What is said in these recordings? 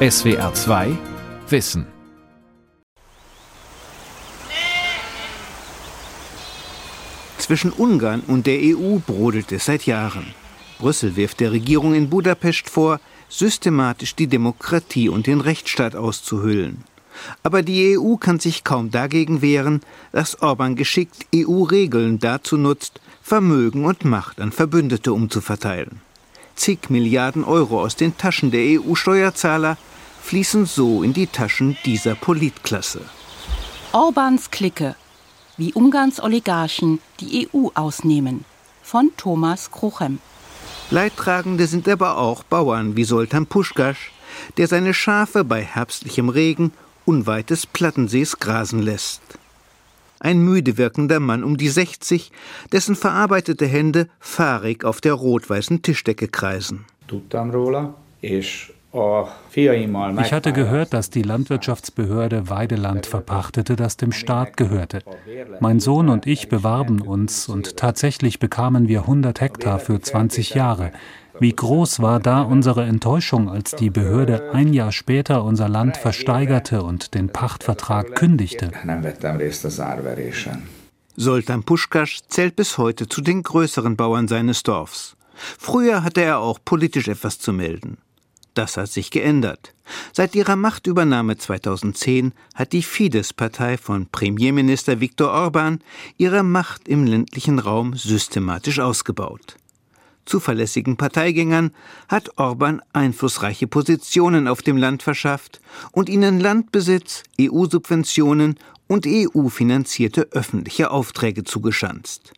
SWR 2 Wissen. Zwischen Ungarn und der EU brodelt es seit Jahren. Brüssel wirft der Regierung in Budapest vor, systematisch die Demokratie und den Rechtsstaat auszuhöhlen. Aber die EU kann sich kaum dagegen wehren, dass Orban geschickt EU-Regeln dazu nutzt, Vermögen und Macht an Verbündete umzuverteilen. Zig Milliarden Euro aus den Taschen der EU-Steuerzahler fließen so in die Taschen dieser Politklasse. Orbans Clique, wie Ungarns Oligarchen die EU ausnehmen, von Thomas Kruchem. Leidtragende sind aber auch Bauern wie Soltan Puschkasch, der seine Schafe bei herbstlichem Regen unweit des Plattensees grasen lässt. Ein müde wirkender Mann um die 60, dessen verarbeitete Hände fahrig auf der rot-weißen Tischdecke kreisen. Ich hatte gehört, dass die Landwirtschaftsbehörde Weideland verpachtete, das dem Staat gehörte. Mein Sohn und ich bewarben uns und tatsächlich bekamen wir 100 Hektar für 20 Jahre. Wie groß war da unsere Enttäuschung, als die Behörde ein Jahr später unser Land versteigerte und den Pachtvertrag kündigte. Soltan Puschkasch zählt bis heute zu den größeren Bauern seines Dorfs. Früher hatte er auch politisch etwas zu melden. Das hat sich geändert. Seit ihrer Machtübernahme 2010 hat die Fidesz-Partei von Premierminister Viktor Orban ihre Macht im ländlichen Raum systematisch ausgebaut zuverlässigen Parteigängern hat Orban einflussreiche Positionen auf dem Land verschafft und ihnen Landbesitz, EU-Subventionen und EU-finanzierte öffentliche Aufträge zugeschanzt.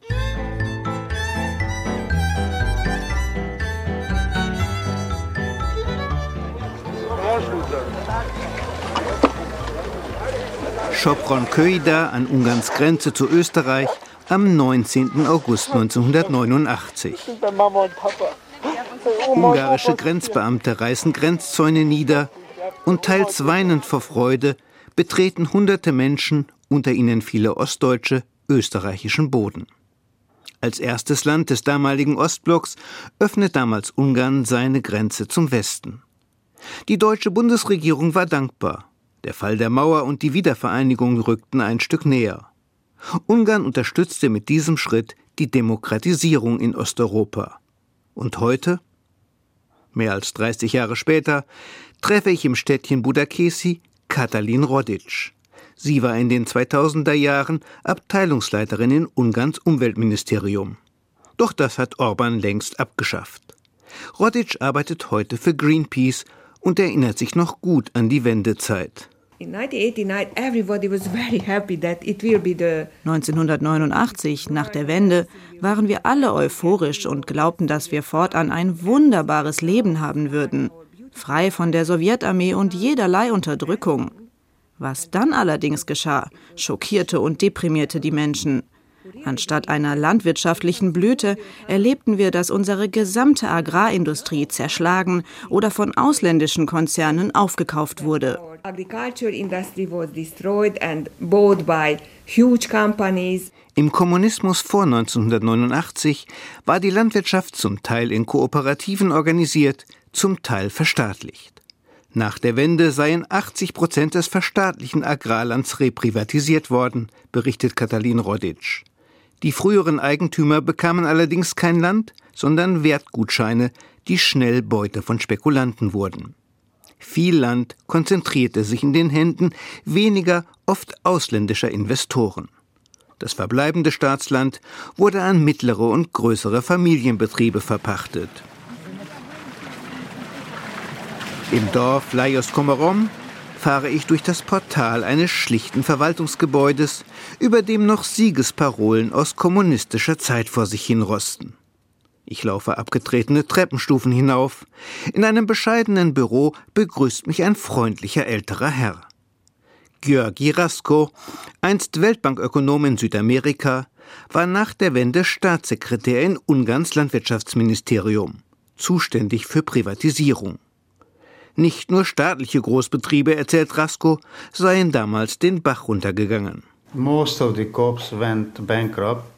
Sopron Köyda an Ungarns Grenze zu Österreich am 19. August 1989. Ungarische Grenzbeamte reißen Grenzzäune nieder und teils weinend vor Freude betreten hunderte Menschen, unter ihnen viele Ostdeutsche, österreichischen Boden. Als erstes Land des damaligen Ostblocks öffnet damals Ungarn seine Grenze zum Westen. Die deutsche Bundesregierung war dankbar. Der Fall der Mauer und die Wiedervereinigung rückten ein Stück näher. Ungarn unterstützte mit diesem Schritt die Demokratisierung in Osteuropa. Und heute, mehr als 30 Jahre später, treffe ich im Städtchen Budakesi Katalin Rodic. Sie war in den 2000er Jahren Abteilungsleiterin in Ungarns Umweltministerium. Doch das hat Orban längst abgeschafft. Rodic arbeitet heute für Greenpeace und erinnert sich noch gut an die Wendezeit. 1989, nach der Wende, waren wir alle euphorisch und glaubten, dass wir fortan ein wunderbares Leben haben würden, frei von der Sowjetarmee und jederlei Unterdrückung. Was dann allerdings geschah, schockierte und deprimierte die Menschen. Anstatt einer landwirtschaftlichen Blüte erlebten wir, dass unsere gesamte Agrarindustrie zerschlagen oder von ausländischen Konzernen aufgekauft wurde. Im Kommunismus vor 1989 war die Landwirtschaft zum Teil in Kooperativen organisiert, zum Teil verstaatlicht. Nach der Wende seien 80 Prozent des verstaatlichen Agrarlands reprivatisiert worden, berichtet Katalin Rodic. Die früheren Eigentümer bekamen allerdings kein Land, sondern Wertgutscheine, die schnell Beute von Spekulanten wurden. Viel Land konzentrierte sich in den Händen weniger, oft ausländischer Investoren. Das verbleibende Staatsland wurde an mittlere und größere Familienbetriebe verpachtet. Im Dorf Lajos Komorom fahre ich durch das Portal eines schlichten Verwaltungsgebäudes, über dem noch Siegesparolen aus kommunistischer Zeit vor sich hinrosten. Ich laufe abgetretene Treppenstufen hinauf. In einem bescheidenen Büro begrüßt mich ein freundlicher älterer Herr. Georgi Rasko, einst Weltbankökonom in Südamerika, war nach der Wende Staatssekretär in Ungarns Landwirtschaftsministerium, zuständig für Privatisierung. Nicht nur staatliche Großbetriebe, erzählt Rasko, seien damals den Bach runtergegangen.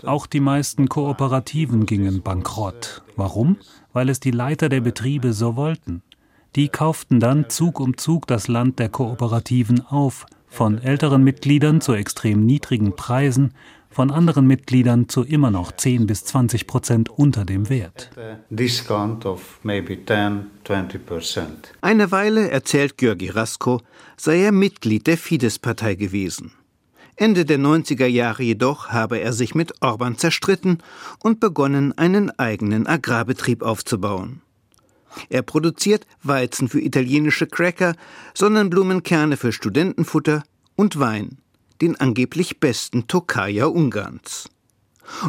Auch die meisten Kooperativen gingen bankrott. Warum? Weil es die Leiter der Betriebe so wollten. Die kauften dann Zug um Zug das Land der Kooperativen auf, von älteren Mitgliedern zu extrem niedrigen Preisen, von anderen Mitgliedern zu immer noch 10 bis 20 Prozent unter dem Wert. Eine Weile, erzählt Georgi Rasko, sei er Mitglied der Fidesz-Partei gewesen. Ende der 90er Jahre jedoch habe er sich mit Orban zerstritten und begonnen, einen eigenen Agrarbetrieb aufzubauen. Er produziert Weizen für italienische Cracker, Sonnenblumenkerne für Studentenfutter und Wein, den angeblich besten Tokaja Ungarns.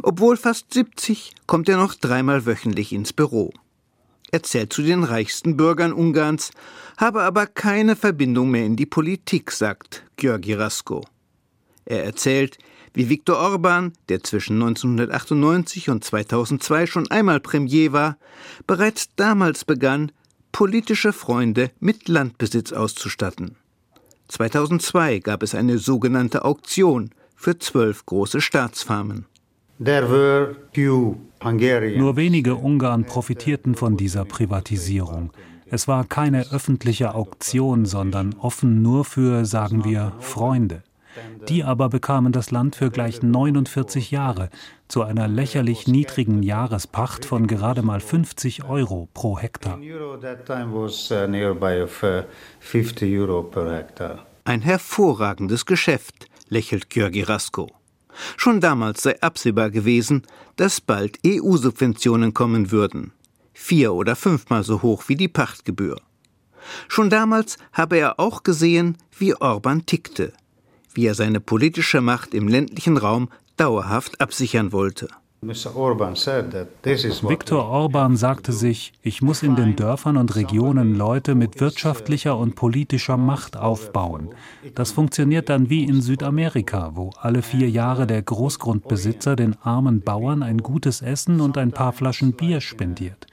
Obwohl fast 70, kommt er noch dreimal wöchentlich ins Büro. Er zählt zu den reichsten Bürgern Ungarns, habe aber keine Verbindung mehr in die Politik, sagt Georgi Rasko. Er erzählt, wie Viktor Orban, der zwischen 1998 und 2002 schon einmal Premier war, bereits damals begann, politische Freunde mit Landbesitz auszustatten. 2002 gab es eine sogenannte Auktion für zwölf große Staatsfarmen. Nur wenige Ungarn profitierten von dieser Privatisierung. Es war keine öffentliche Auktion, sondern offen nur für, sagen wir, Freunde. Die aber bekamen das Land für gleich 49 Jahre zu einer lächerlich niedrigen Jahrespacht von gerade mal 50 Euro pro Hektar. Ein hervorragendes Geschäft, lächelt Georgi Rasko. Schon damals sei absehbar gewesen, dass bald EU-Subventionen kommen würden. Vier oder fünfmal so hoch wie die Pachtgebühr. Schon damals habe er auch gesehen, wie Orban tickte wie er seine politische Macht im ländlichen Raum dauerhaft absichern wollte. Viktor Orban sagte sich, ich muss in den Dörfern und Regionen Leute mit wirtschaftlicher und politischer Macht aufbauen. Das funktioniert dann wie in Südamerika, wo alle vier Jahre der Großgrundbesitzer den armen Bauern ein gutes Essen und ein paar Flaschen Bier spendiert.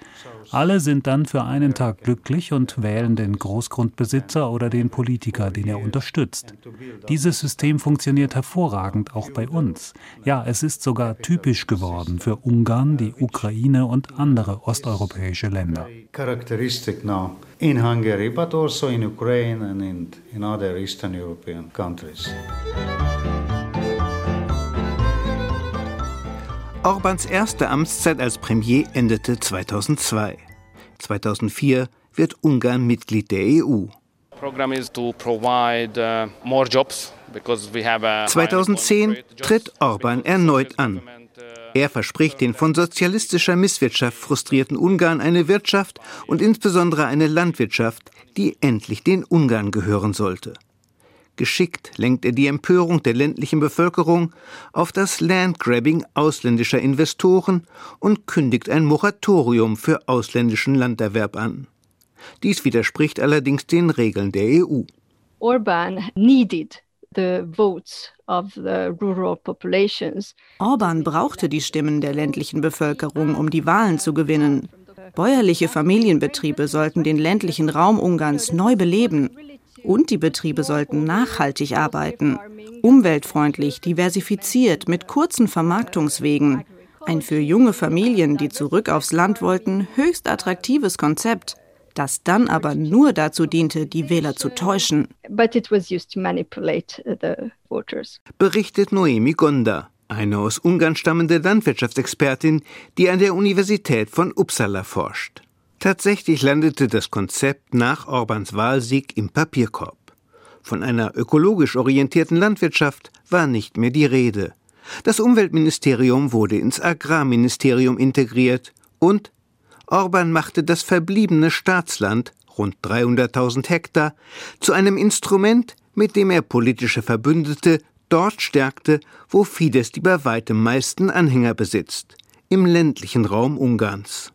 Alle sind dann für einen Tag glücklich und wählen den Großgrundbesitzer oder den Politiker, den er unterstützt. Dieses System funktioniert hervorragend auch bei uns. Ja, es ist sogar typisch geworden für Ungarn, die Ukraine und andere osteuropäische Länder. In Hungary, but also in Ukraine and in, in other Eastern European countries. Orbans erste Amtszeit als Premier endete 2002. 2004 wird Ungarn Mitglied der EU. 2010 uh, tritt Orban erneut an. Er verspricht den von sozialistischer Misswirtschaft frustrierten Ungarn eine Wirtschaft und insbesondere eine Landwirtschaft, die endlich den Ungarn gehören sollte. Geschickt lenkt er die Empörung der ländlichen Bevölkerung auf das Landgrabbing ausländischer Investoren und kündigt ein Moratorium für ausländischen Landerwerb an. Dies widerspricht allerdings den Regeln der EU. Orban needed the votes of the rural populations. Orban brauchte die Stimmen der ländlichen Bevölkerung, um die Wahlen zu gewinnen. Bäuerliche Familienbetriebe sollten den ländlichen Raum Ungarns neu beleben. Und die Betriebe sollten nachhaltig arbeiten, umweltfreundlich, diversifiziert, mit kurzen Vermarktungswegen. Ein für junge Familien, die zurück aufs Land wollten, höchst attraktives Konzept, das dann aber nur dazu diente, die Wähler zu täuschen. Berichtet Noemi Gonda, eine aus Ungarn stammende Landwirtschaftsexpertin, die an der Universität von Uppsala forscht. Tatsächlich landete das Konzept nach Orbans Wahlsieg im Papierkorb. Von einer ökologisch orientierten Landwirtschaft war nicht mehr die Rede. Das Umweltministerium wurde ins Agrarministerium integriert und Orban machte das verbliebene Staatsland, rund 300.000 Hektar, zu einem Instrument, mit dem er politische Verbündete dort stärkte, wo Fidesz die bei weitem meisten Anhänger besitzt, im ländlichen Raum Ungarns.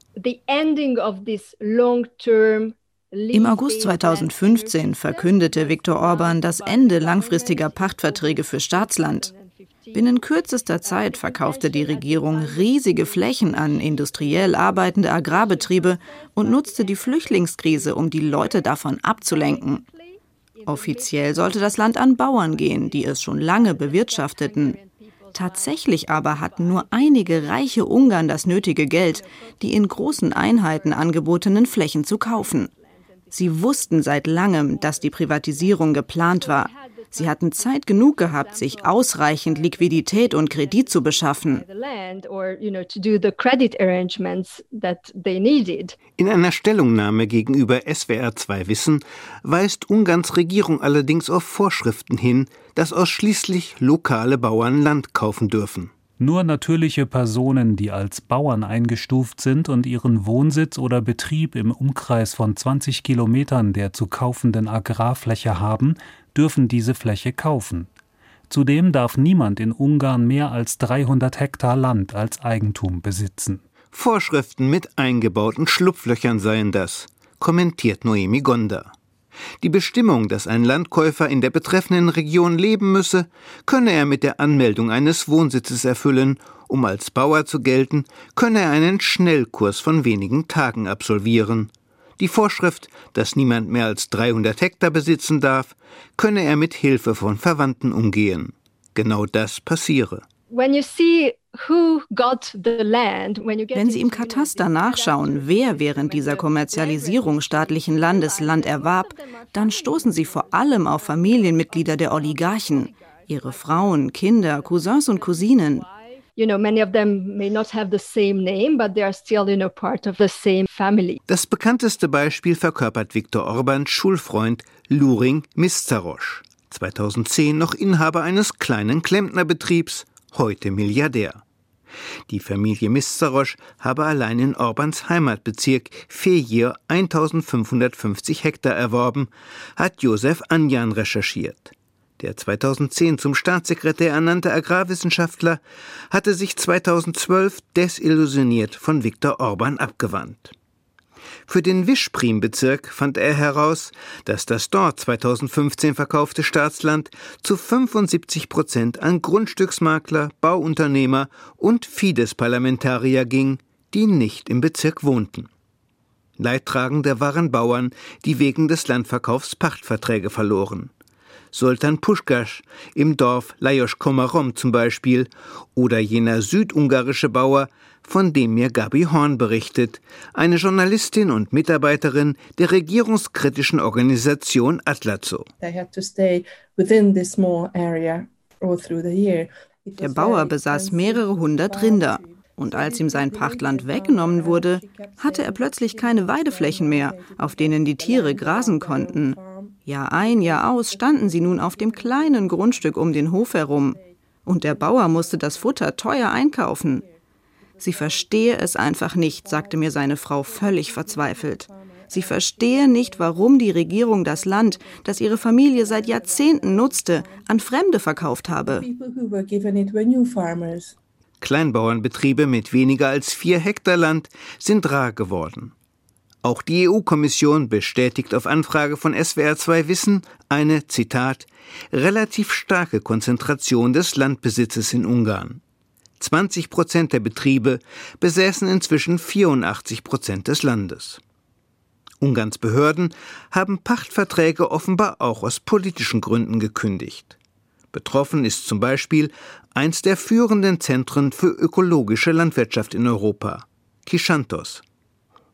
Im August 2015 verkündete Viktor Orban das Ende langfristiger Pachtverträge für Staatsland. Binnen kürzester Zeit verkaufte die Regierung riesige Flächen an industriell arbeitende Agrarbetriebe und nutzte die Flüchtlingskrise, um die Leute davon abzulenken. Offiziell sollte das Land an Bauern gehen, die es schon lange bewirtschafteten. Tatsächlich aber hatten nur einige reiche Ungarn das nötige Geld, die in großen Einheiten angebotenen Flächen zu kaufen. Sie wussten seit langem, dass die Privatisierung geplant war. Sie hatten Zeit genug gehabt, sich ausreichend Liquidität und Kredit zu beschaffen. In einer Stellungnahme gegenüber SWR2 Wissen weist Ungarns Regierung allerdings auf Vorschriften hin, dass ausschließlich lokale Bauern Land kaufen dürfen. Nur natürliche Personen, die als Bauern eingestuft sind und ihren Wohnsitz oder Betrieb im Umkreis von 20 Kilometern der zu kaufenden Agrarfläche haben, dürfen diese Fläche kaufen. Zudem darf niemand in Ungarn mehr als 300 Hektar Land als Eigentum besitzen. Vorschriften mit eingebauten Schlupflöchern seien das, kommentiert Noemi Gonda. Die Bestimmung, dass ein Landkäufer in der betreffenden Region leben müsse, könne er mit der Anmeldung eines Wohnsitzes erfüllen, um als Bauer zu gelten, könne er einen Schnellkurs von wenigen Tagen absolvieren. Die Vorschrift, dass niemand mehr als 300 Hektar besitzen darf, könne er mit Hilfe von Verwandten umgehen. Genau das passiere. Wenn Sie im Kataster nachschauen, wer während dieser Kommerzialisierung staatlichen Landes Land erwarb, dann stoßen Sie vor allem auf Familienmitglieder der Oligarchen, ihre Frauen, Kinder, Cousins und Cousinen. Das bekannteste Beispiel verkörpert Viktor Orbans Schulfreund Luring Mistarosch. 2010 noch Inhaber eines kleinen Klempnerbetriebs, heute Milliardär. Die Familie Mistarosch habe allein in Orbans Heimatbezirk Fejir 1550 Hektar erworben, hat Josef Anjan recherchiert. Der 2010 zum Staatssekretär ernannte Agrarwissenschaftler hatte sich 2012 desillusioniert von Viktor Orban abgewandt. Für den Wischprim-Bezirk fand er heraus, dass das dort 2015 verkaufte Staatsland zu 75 Prozent an Grundstücksmakler, Bauunternehmer und Fidesz-Parlamentarier ging, die nicht im Bezirk wohnten. Leidtragende waren Bauern, die wegen des Landverkaufs Pachtverträge verloren. Sultan Puschkasch im Dorf Lajos Komarom zum Beispiel oder jener südungarische Bauer, von dem mir Gabi Horn berichtet, eine Journalistin und Mitarbeiterin der regierungskritischen Organisation Atlazo. Der Bauer besaß mehrere hundert Rinder. Und als ihm sein Pachtland weggenommen wurde, hatte er plötzlich keine Weideflächen mehr, auf denen die Tiere grasen konnten. Jahr ein, Jahr aus standen sie nun auf dem kleinen Grundstück um den Hof herum. Und der Bauer musste das Futter teuer einkaufen. Sie verstehe es einfach nicht, sagte mir seine Frau völlig verzweifelt. Sie verstehe nicht, warum die Regierung das Land, das ihre Familie seit Jahrzehnten nutzte, an Fremde verkauft habe. Kleinbauernbetriebe mit weniger als vier Hektar Land sind rar geworden. Auch die EU-Kommission bestätigt auf Anfrage von SWR2 Wissen eine, Zitat, relativ starke Konzentration des Landbesitzes in Ungarn. 20 Prozent der Betriebe besäßen inzwischen 84 Prozent des Landes. Ungarns Behörden haben Pachtverträge offenbar auch aus politischen Gründen gekündigt. Betroffen ist zum Beispiel eins der führenden Zentren für ökologische Landwirtschaft in Europa, Kischantos.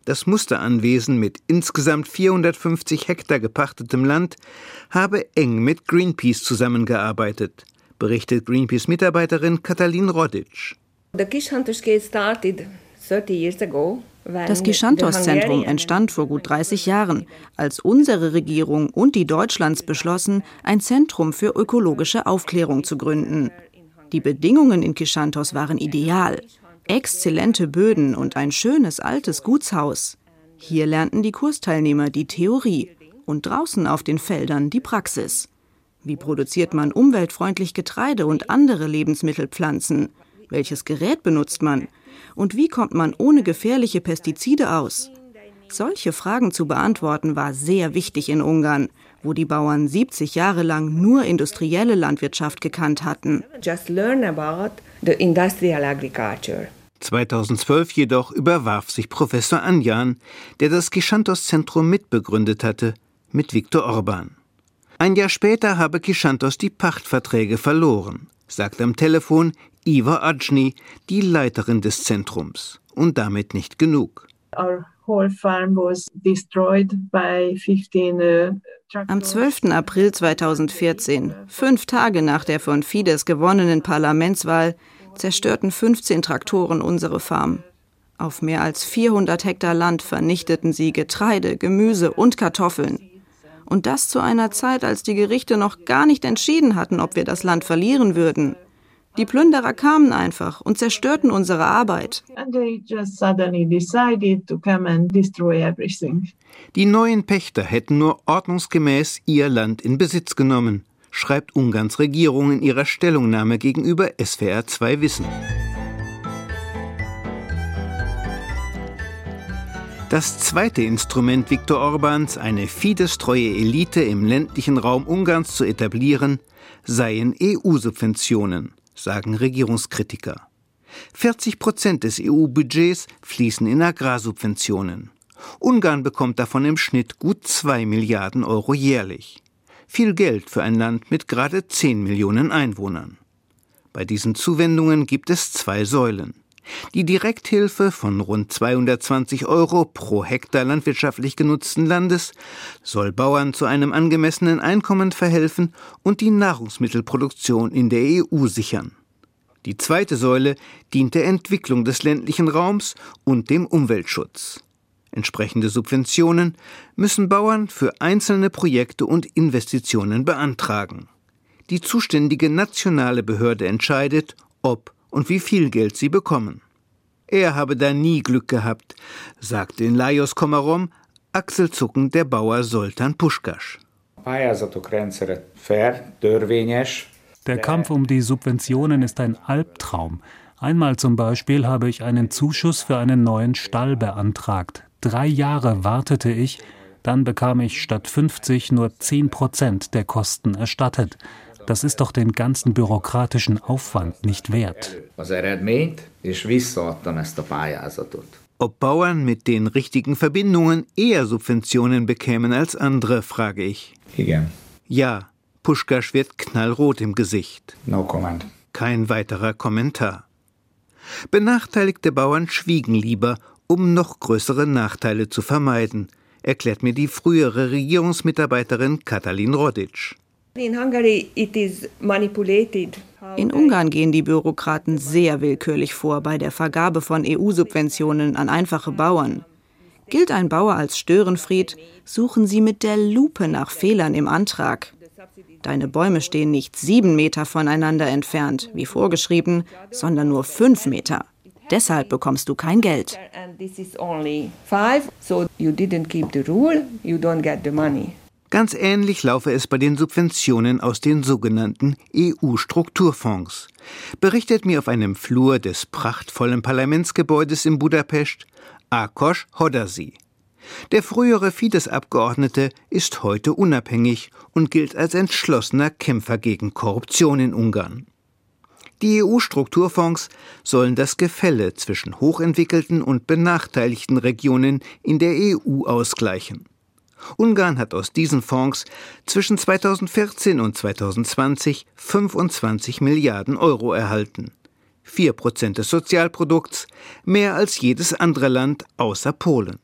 Das Musteranwesen mit insgesamt 450 Hektar gepachtetem Land habe eng mit Greenpeace zusammengearbeitet, berichtet Greenpeace-Mitarbeiterin Katalin Rodic. Das Kischantos-Zentrum entstand vor gut 30 Jahren, als unsere Regierung und die Deutschlands beschlossen, ein Zentrum für ökologische Aufklärung zu gründen. Die Bedingungen in Kischantos waren ideal exzellente Böden und ein schönes altes Gutshaus. Hier lernten die Kursteilnehmer die Theorie und draußen auf den Feldern die Praxis. Wie produziert man umweltfreundlich Getreide und andere Lebensmittelpflanzen? Welches Gerät benutzt man? Und wie kommt man ohne gefährliche Pestizide aus? Solche Fragen zu beantworten war sehr wichtig in Ungarn, wo die Bauern 70 Jahre lang nur industrielle Landwirtschaft gekannt hatten. Just learn about the industrial agriculture. 2012 jedoch überwarf sich Professor Anjan, der das Kischantos-Zentrum mitbegründet hatte, mit Viktor Orban. Ein Jahr später habe Kischantos die Pachtverträge verloren, sagt am Telefon Iva Ajni, die Leiterin des Zentrums. Und damit nicht genug. Am 12. April 2014, fünf Tage nach der von Fidesz gewonnenen Parlamentswahl, zerstörten 15 Traktoren unsere Farm. Auf mehr als 400 Hektar Land vernichteten sie Getreide, Gemüse und Kartoffeln. Und das zu einer Zeit, als die Gerichte noch gar nicht entschieden hatten, ob wir das Land verlieren würden. Die Plünderer kamen einfach und zerstörten unsere Arbeit. Die neuen Pächter hätten nur ordnungsgemäß ihr Land in Besitz genommen, schreibt Ungarns Regierung in ihrer Stellungnahme gegenüber SWR 2 Wissen. Das zweite Instrument Viktor Orbans, eine Fidesz-treue Elite im ländlichen Raum Ungarns zu etablieren, seien EU-Subventionen sagen Regierungskritiker. 40 Prozent des EU-Budgets fließen in Agrarsubventionen. Ungarn bekommt davon im Schnitt gut 2 Milliarden Euro jährlich. Viel Geld für ein Land mit gerade 10 Millionen Einwohnern. Bei diesen Zuwendungen gibt es zwei Säulen. Die Direkthilfe von rund 220 Euro pro Hektar landwirtschaftlich genutzten Landes soll Bauern zu einem angemessenen Einkommen verhelfen und die Nahrungsmittelproduktion in der EU sichern. Die zweite Säule dient der Entwicklung des ländlichen Raums und dem Umweltschutz. Entsprechende Subventionen müssen Bauern für einzelne Projekte und Investitionen beantragen. Die zuständige nationale Behörde entscheidet, ob und wie viel Geld sie bekommen. Er habe da nie Glück gehabt, sagte in Lajos Komarom achselzuckend der Bauer Soltan Puschkasch. Der Kampf um die Subventionen ist ein Albtraum. Einmal zum Beispiel habe ich einen Zuschuss für einen neuen Stall beantragt. Drei Jahre wartete ich, dann bekam ich statt 50 nur 10 Prozent der Kosten erstattet. Das ist doch den ganzen bürokratischen Aufwand nicht wert. Ob Bauern mit den richtigen Verbindungen eher Subventionen bekämen als andere, frage ich. Ja, Puschkasch wird knallrot im Gesicht. No comment. Kein weiterer Kommentar. Benachteiligte Bauern schwiegen lieber, um noch größere Nachteile zu vermeiden, erklärt mir die frühere Regierungsmitarbeiterin Katalin Rodic. In Ungarn gehen die Bürokraten sehr willkürlich vor bei der Vergabe von EU-Subventionen an einfache Bauern. Gilt ein Bauer als Störenfried, suchen sie mit der Lupe nach Fehlern im Antrag. Deine Bäume stehen nicht sieben Meter voneinander entfernt, wie vorgeschrieben, sondern nur fünf Meter. Deshalb bekommst du kein Geld. Ganz ähnlich laufe es bei den Subventionen aus den sogenannten EU-Strukturfonds. Berichtet mir auf einem Flur des prachtvollen Parlamentsgebäudes in Budapest Akos Hodasi. Der frühere Fidesz-Abgeordnete ist heute unabhängig und gilt als entschlossener Kämpfer gegen Korruption in Ungarn. Die EU-Strukturfonds sollen das Gefälle zwischen hochentwickelten und benachteiligten Regionen in der EU ausgleichen. Ungarn hat aus diesen Fonds zwischen 2014 und 2020 25 Milliarden Euro erhalten. Vier Prozent des Sozialprodukts, mehr als jedes andere Land außer Polen.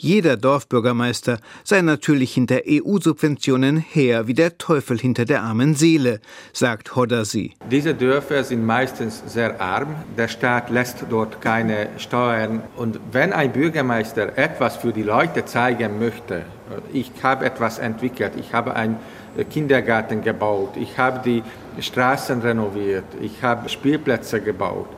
Jeder Dorfbürgermeister sei natürlich hinter EU-Subventionen her wie der Teufel hinter der armen Seele, sagt Hoddersi. Diese Dörfer sind meistens sehr arm. Der Staat lässt dort keine Steuern. Und wenn ein Bürgermeister etwas für die Leute zeigen möchte, ich habe etwas entwickelt, ich habe einen Kindergarten gebaut, ich habe die Straßen renoviert, ich habe Spielplätze gebaut,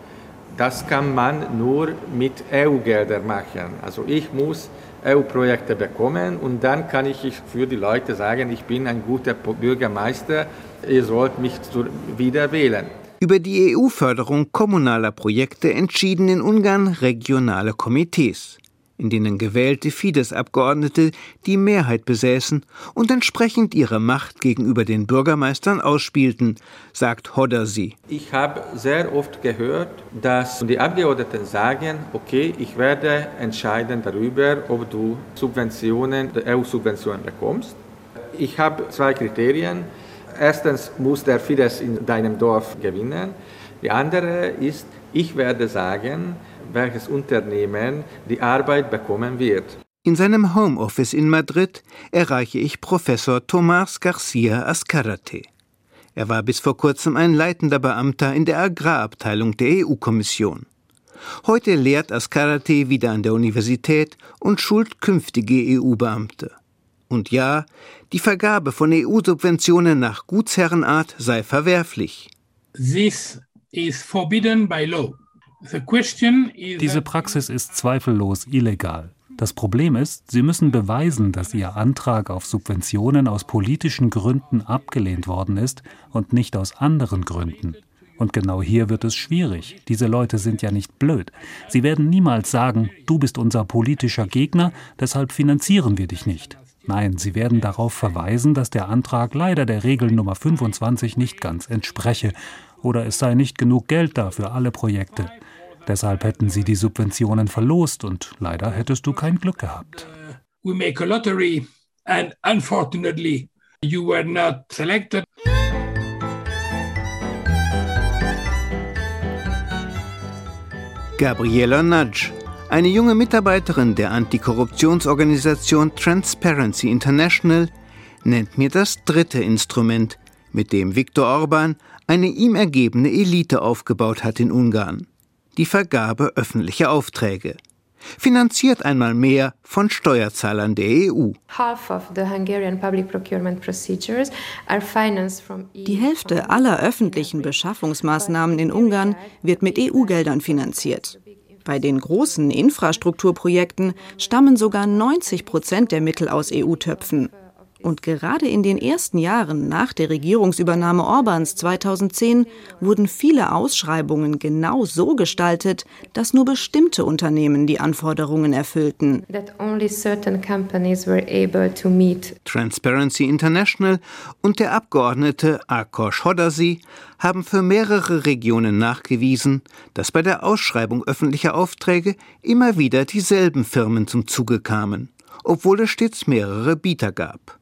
das kann man nur mit EU-Geldern machen. Also ich muss EU-Projekte bekommen und dann kann ich für die Leute sagen, ich bin ein guter Bürgermeister, ihr sollt mich wieder wählen. Über die EU-Förderung kommunaler Projekte entschieden in Ungarn regionale Komitees in denen gewählte Fidesz-Abgeordnete die Mehrheit besäßen und entsprechend ihre Macht gegenüber den Bürgermeistern ausspielten, sagt Hoddersi. Ich habe sehr oft gehört, dass die Abgeordneten sagen, okay, ich werde entscheiden darüber, ob du Subventionen, EU-Subventionen bekommst. Ich habe zwei Kriterien. Erstens muss der Fidesz in deinem Dorf gewinnen. Die andere ist, ich werde sagen, welches Unternehmen die Arbeit bekommen wird. In seinem Homeoffice in Madrid erreiche ich Professor Tomás García Azcárate. Er war bis vor kurzem ein leitender Beamter in der Agrarabteilung der EU-Kommission. Heute lehrt Azcárate wieder an der Universität und schult künftige EU-Beamte. Und ja, die Vergabe von EU-Subventionen nach Gutsherrenart sei verwerflich. Diese Praxis ist zweifellos illegal. Das Problem ist, Sie müssen beweisen, dass Ihr Antrag auf Subventionen aus politischen Gründen abgelehnt worden ist und nicht aus anderen Gründen. Und genau hier wird es schwierig. Diese Leute sind ja nicht blöd. Sie werden niemals sagen, du bist unser politischer Gegner, deshalb finanzieren wir dich nicht. Nein, sie werden darauf verweisen, dass der Antrag leider der Regel Nummer 25 nicht ganz entspreche oder es sei nicht genug Geld da für alle Projekte. Deshalb hätten sie die Subventionen verlost und leider hättest du kein Glück gehabt. We make a lottery and unfortunately you were not selected. Gabriela Nudge, eine junge Mitarbeiterin der Antikorruptionsorganisation Transparency International, nennt mir das dritte Instrument, mit dem Viktor Orban eine ihm ergebene Elite aufgebaut hat in Ungarn die Vergabe öffentlicher Aufträge. Finanziert einmal mehr von Steuerzahlern der EU. Die Hälfte aller öffentlichen Beschaffungsmaßnahmen in Ungarn wird mit EU-Geldern finanziert. Bei den großen Infrastrukturprojekten stammen sogar 90 Prozent der Mittel aus EU-Töpfen. Und gerade in den ersten Jahren nach der Regierungsübernahme Orbans 2010 wurden viele Ausschreibungen genau so gestaltet, dass nur bestimmte Unternehmen die Anforderungen erfüllten. Transparency International und der Abgeordnete Akos Hodasi haben für mehrere Regionen nachgewiesen, dass bei der Ausschreibung öffentlicher Aufträge immer wieder dieselben Firmen zum Zuge kamen, obwohl es stets mehrere Bieter gab.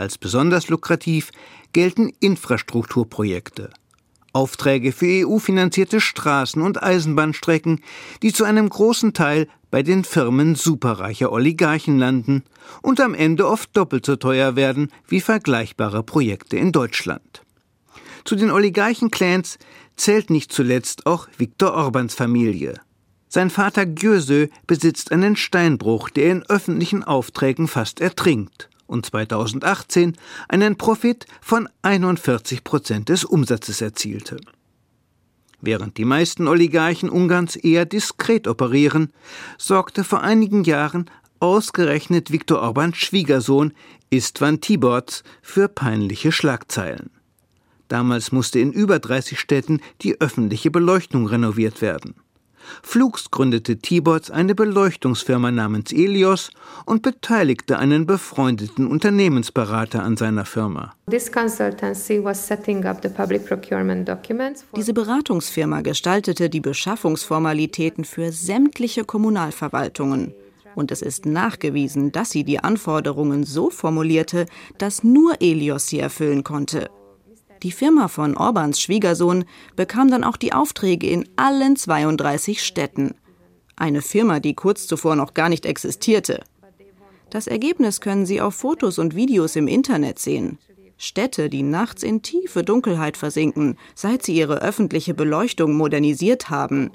Als besonders lukrativ gelten Infrastrukturprojekte. Aufträge für EU-finanzierte Straßen- und Eisenbahnstrecken, die zu einem großen Teil bei den Firmen superreicher Oligarchen landen und am Ende oft doppelt so teuer werden wie vergleichbare Projekte in Deutschland. Zu den Oligarchen-Clans zählt nicht zuletzt auch Viktor Orbans Familie. Sein Vater Gyösö besitzt einen Steinbruch, der in öffentlichen Aufträgen fast ertrinkt und 2018 einen Profit von 41 Prozent des Umsatzes erzielte. Während die meisten Oligarchen Ungarns eher diskret operieren, sorgte vor einigen Jahren ausgerechnet Viktor Orbans Schwiegersohn Istvan Tiborz für peinliche Schlagzeilen. Damals musste in über 30 Städten die öffentliche Beleuchtung renoviert werden. Flugs gründete Tibots eine Beleuchtungsfirma namens Elios und beteiligte einen befreundeten Unternehmensberater an seiner Firma. Diese Beratungsfirma gestaltete die Beschaffungsformalitäten für sämtliche Kommunalverwaltungen. Und es ist nachgewiesen, dass sie die Anforderungen so formulierte, dass nur Elios sie erfüllen konnte. Die Firma von Orbans Schwiegersohn bekam dann auch die Aufträge in allen 32 Städten. Eine Firma, die kurz zuvor noch gar nicht existierte. Das Ergebnis können Sie auf Fotos und Videos im Internet sehen. Städte, die nachts in tiefe Dunkelheit versinken, seit sie ihre öffentliche Beleuchtung modernisiert haben.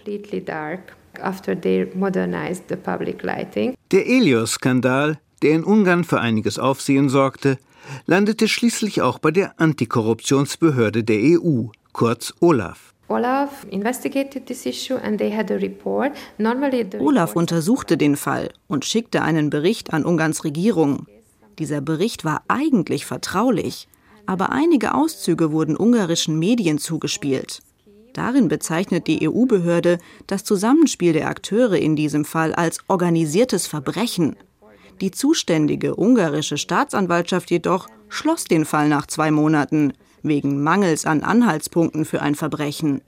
Der Elios-Skandal, der in Ungarn für einiges Aufsehen sorgte, landete schließlich auch bei der Antikorruptionsbehörde der EU, kurz OLAF. Olaf untersuchte den Fall und schickte einen Bericht an Ungarns Regierung. Dieser Bericht war eigentlich vertraulich, aber einige Auszüge wurden ungarischen Medien zugespielt. Darin bezeichnet die EU-Behörde das Zusammenspiel der Akteure in diesem Fall als organisiertes Verbrechen. Die zuständige ungarische Staatsanwaltschaft jedoch schloss den Fall nach zwei Monaten wegen Mangels an Anhaltspunkten für ein Verbrechen.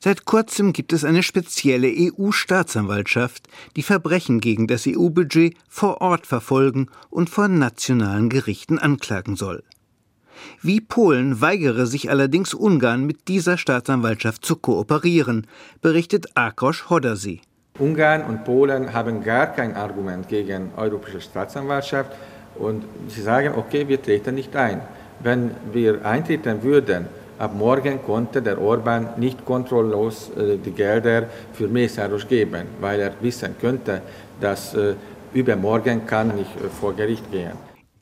Seit kurzem gibt es eine spezielle EU-Staatsanwaltschaft, die Verbrechen gegen das EU-Budget vor Ort verfolgen und vor nationalen Gerichten anklagen soll. Wie Polen weigere sich allerdings Ungarn mit dieser Staatsanwaltschaft zu kooperieren, berichtet Akos Hodasi. Ungarn und Polen haben gar kein Argument gegen europäische Staatsanwaltschaft und sie sagen, okay, wir treten nicht ein. Wenn wir eintreten würden, ab morgen konnte der Orban nicht kontrolllos äh, die Gelder für Mesaros geben, weil er wissen könnte, dass äh, übermorgen kann nicht äh, vor Gericht gehen.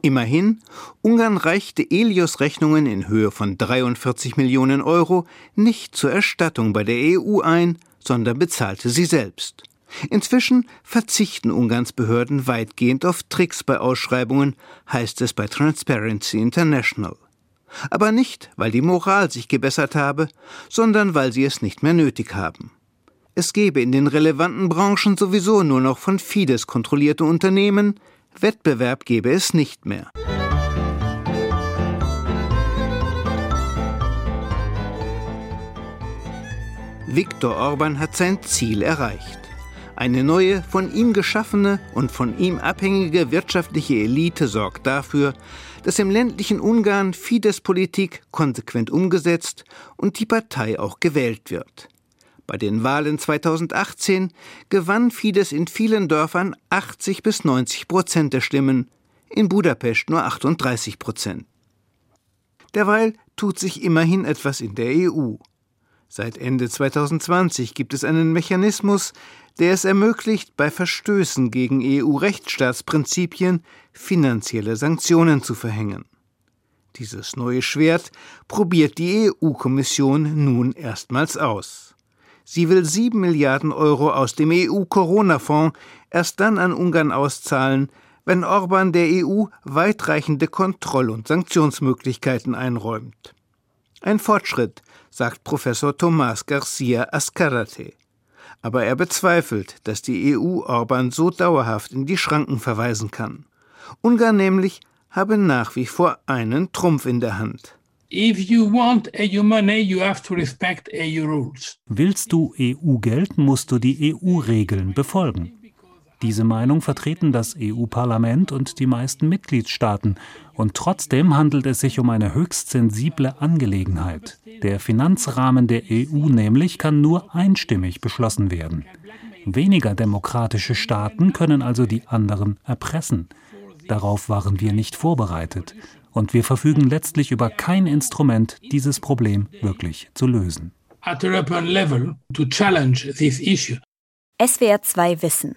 Immerhin, Ungarn reichte Elios Rechnungen in Höhe von 43 Millionen Euro nicht zur Erstattung bei der EU ein, sondern bezahlte sie selbst. Inzwischen verzichten Ungarns Behörden weitgehend auf Tricks bei Ausschreibungen, heißt es bei Transparency International. Aber nicht, weil die Moral sich gebessert habe, sondern weil sie es nicht mehr nötig haben. Es gebe in den relevanten Branchen sowieso nur noch von Fidesz kontrollierte Unternehmen, Wettbewerb gäbe es nicht mehr. Viktor Orban hat sein Ziel erreicht. Eine neue, von ihm geschaffene und von ihm abhängige wirtschaftliche Elite sorgt dafür, dass im ländlichen Ungarn Fidesz-Politik konsequent umgesetzt und die Partei auch gewählt wird. Bei den Wahlen 2018 gewann Fidesz in vielen Dörfern 80 bis 90 Prozent der Stimmen, in Budapest nur 38 Prozent. Derweil tut sich immerhin etwas in der EU. Seit Ende 2020 gibt es einen Mechanismus, der es ermöglicht, bei Verstößen gegen EU-Rechtsstaatsprinzipien finanzielle Sanktionen zu verhängen. Dieses neue Schwert probiert die EU-Kommission nun erstmals aus. Sie will sieben Milliarden Euro aus dem EU-Corona-Fonds erst dann an Ungarn auszahlen, wenn Orban der EU weitreichende Kontroll- und Sanktionsmöglichkeiten einräumt. Ein Fortschritt, sagt Professor Tomás García Ascarate. Aber er bezweifelt, dass die EU Orban so dauerhaft in die Schranken verweisen kann. Ungarn nämlich habe nach wie vor einen Trumpf in der Hand. Willst du EU-Geld, musst du die EU-Regeln befolgen. Diese Meinung vertreten das EU-Parlament und die meisten Mitgliedstaaten. Und trotzdem handelt es sich um eine höchst sensible Angelegenheit. Der Finanzrahmen der EU nämlich kann nur einstimmig beschlossen werden. Weniger demokratische Staaten können also die anderen erpressen. Darauf waren wir nicht vorbereitet und wir verfügen letztlich über kein Instrument, dieses Problem wirklich zu lösen. SWR 2 Wissen.